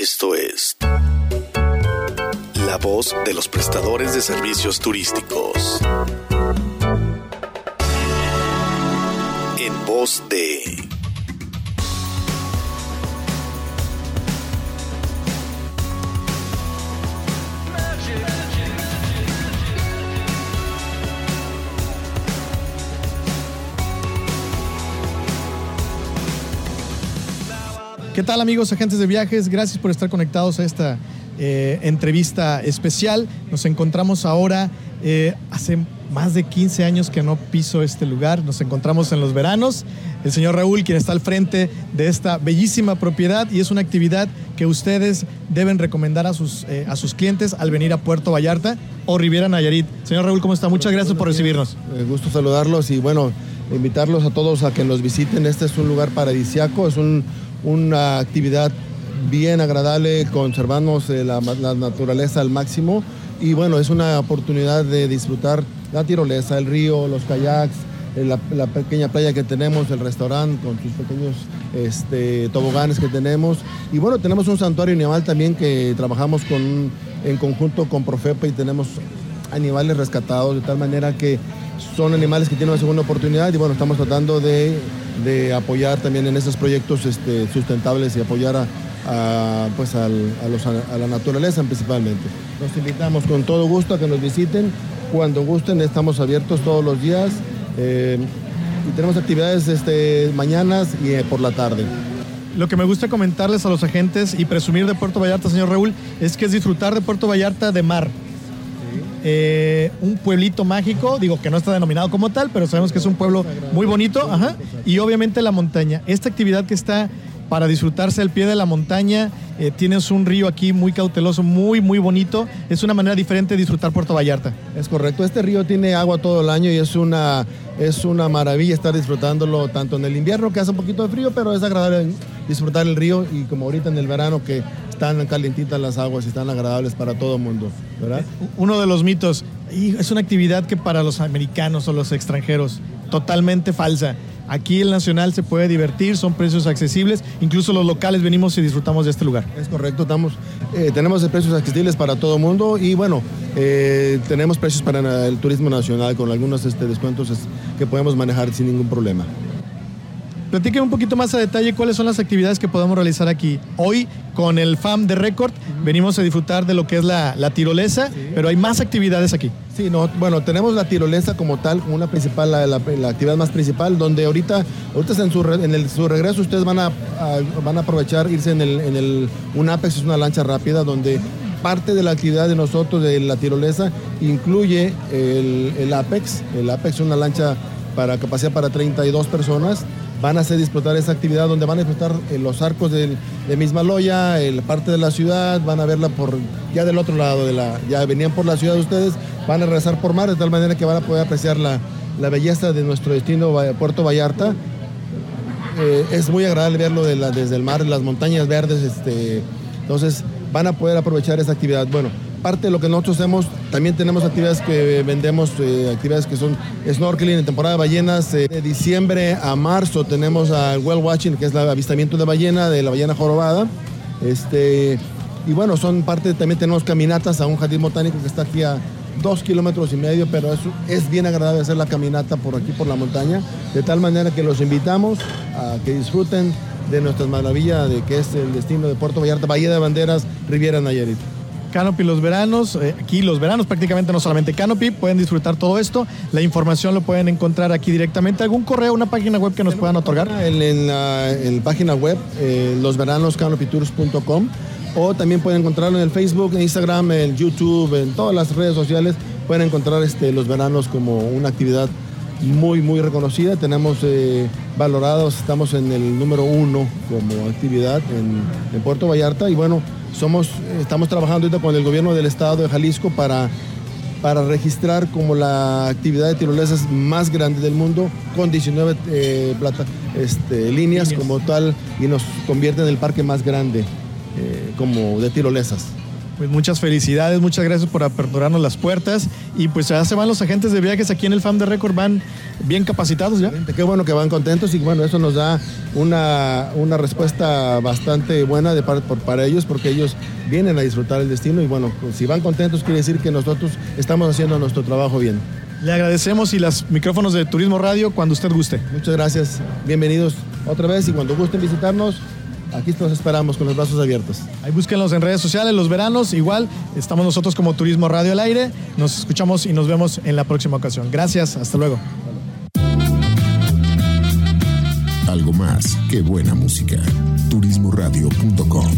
Esto es la voz de los prestadores de servicios turísticos. En voz de... ¿Qué tal amigos agentes de viajes? Gracias por estar conectados a esta eh, entrevista especial. Nos encontramos ahora, eh, hace más de 15 años que no piso este lugar, nos encontramos en los veranos. El señor Raúl, quien está al frente de esta bellísima propiedad y es una actividad que ustedes deben recomendar a sus, eh, a sus clientes al venir a Puerto Vallarta o Riviera Nayarit. Señor Raúl, ¿cómo está? Muchas gracias por recibirnos. gusto saludarlos y bueno, invitarlos a todos a que nos visiten. Este es un lugar paradisiaco, es un una actividad bien agradable, conservamos eh, la, naturaleza al máximo y bueno, es una oportunidad de disfrutar la tirolesa, el río, los kayaks, eh, la, pequeña playa que tenemos, el restaurante con sus pequeños este, toboganes que tenemos. Y bueno, tenemos un santuario animal también que trabajamos con, en conjunto con Profepa y tenemos animales rescatados de tal manera que son animales que tienen una segunda oportunidad y bueno, estamos tratando de de apoyar también en estos proyectos este, sustentables y apoyar a, pues a, la naturaleza principalmente. Los invitamos con todo gusto a que nos visiten. Cuando gusten, estamos abiertos todos los días eh, y tenemos actividades este, mañanas y eh, por la tarde. Lo que me gusta comentarles a los agentes y presumir de Puerto Vallarta, señor Raúl, es que es disfrutar de Puerto Vallarta de mar eh, un pueblito mágico, digo que no está denominado como tal, pero sabemos que es un pueblo muy bonito, y obviamente la montaña. Esta actividad que está para disfrutarse al pie de la montaña, eh, tienes un río aquí muy cauteloso, muy, muy bonito, es una manera diferente de disfrutar Puerto Vallarta. Es correcto, este río tiene agua todo el año y es una, es una maravilla estar disfrutándolo tanto en el invierno que hace un poquito de frío, pero es agradable disfrutar el río y como ahorita en el verano que están calientitas las aguas y están agradables para todo el mundo, ¿verdad? Uno de los mitos, es una actividad que para los americanos o los extranjeros, totalmente falsa. Aquí el Nacional se puede divertir, son precios accesibles, incluso los locales venimos y disfrutamos de este lugar. Es correcto, estamos, eh, tenemos precios accesibles para todo el mundo y bueno, eh, tenemos precios para el turismo nacional con algunos este, descuentos que podemos manejar sin ningún problema. Platíqueme un poquito más a detalle cuáles son las actividades que podemos realizar aquí. Hoy, con el FAM de Record, venimos a disfrutar de lo que es la, tirolesa, pero hay más actividades aquí. Sí, no, bueno, tenemos la tirolesa como tal, como una principal, la, actividad más principal, donde ahorita, ahorita en, su, en el, su regreso ustedes van a, van a aprovechar irse en el, en el, un Apex, es una lancha rápida, donde parte de la actividad de nosotros de la tirolesa incluye el, el Apex. El Apex es una lancha para capacidad para 32 personas van a hacer disfrutar esa actividad donde van a disfrutar eh, los arcos de, de Mismaloya, la parte de la ciudad, van a verla por ya del otro lado de la, ya venían por la ciudad ustedes, van a regresar por mar de tal manera que van a poder apreciar la, belleza de nuestro destino Puerto Vallarta. Eh, es muy agradable verlo desde el mar, las montañas verdes, este, entonces van a poder aprovechar esa actividad. Bueno, parte de lo que nosotros hacemos, también tenemos actividades que vendemos, eh, actividades que son snorkeling en temporada de ballenas. Eh, de diciembre a marzo tenemos al well watching, que es el avistamiento de ballena, de la ballena jorobada. Este, y bueno, son parte, también tenemos caminatas a un jardín botánico que está aquí a dos kilómetros y medio, pero es, es bien agradable hacer la caminata por aquí, por la montaña, de tal manera que los invitamos a que disfruten de nuestras maravillas, de que es el destino de Puerto Vallarta, Bahía de Banderas, Riviera Nayarit. Canopy los veranos, eh, aquí los veranos prácticamente no solamente Canopy, pueden disfrutar todo esto. La información lo pueden encontrar aquí directamente. ¿Algún correo, una página web que nos puedan otorgar? En, la, página web, eh, losveranoscanopytours.com o también pueden encontrarlo en el Facebook, en Instagram, en YouTube, en todas las redes sociales. Pueden encontrar este, los veranos como una actividad muy, muy reconocida. Tenemos eh, valorados, estamos en el número uno como actividad en, en Puerto Vallarta y bueno, somos, estamos trabajando ahorita con el gobierno del estado de Jalisco para, para registrar como la actividad de tirolesas más grande del mundo, con 19 eh, este, líneas, como tal, y nos convierte en el parque más grande eh, como de tirolesas. Pues muchas felicidades, muchas gracias por aperturarnos las puertas y pues ya se van los agentes de viajes aquí en el FAM de Record, van bien capacitados ya. Qué bueno que van contentos y bueno, eso nos da una, una respuesta bastante buena de par- por- para ellos porque ellos vienen a disfrutar el destino y bueno, pues, si van contentos quiere decir que nosotros estamos haciendo nuestro trabajo bien. Le agradecemos y los micrófonos de Turismo Radio cuando usted guste. Muchas gracias, bienvenidos otra vez y cuando gusten visitarnos, aquí los esperamos con los brazos abiertos. Ahí búsquenlos en redes sociales, los veranos, igual estamos nosotros como Turismo Radio al aire. Nos escuchamos y nos vemos en la próxima ocasión. Gracias, hasta luego. Algo más que buena música. Turismoradio.com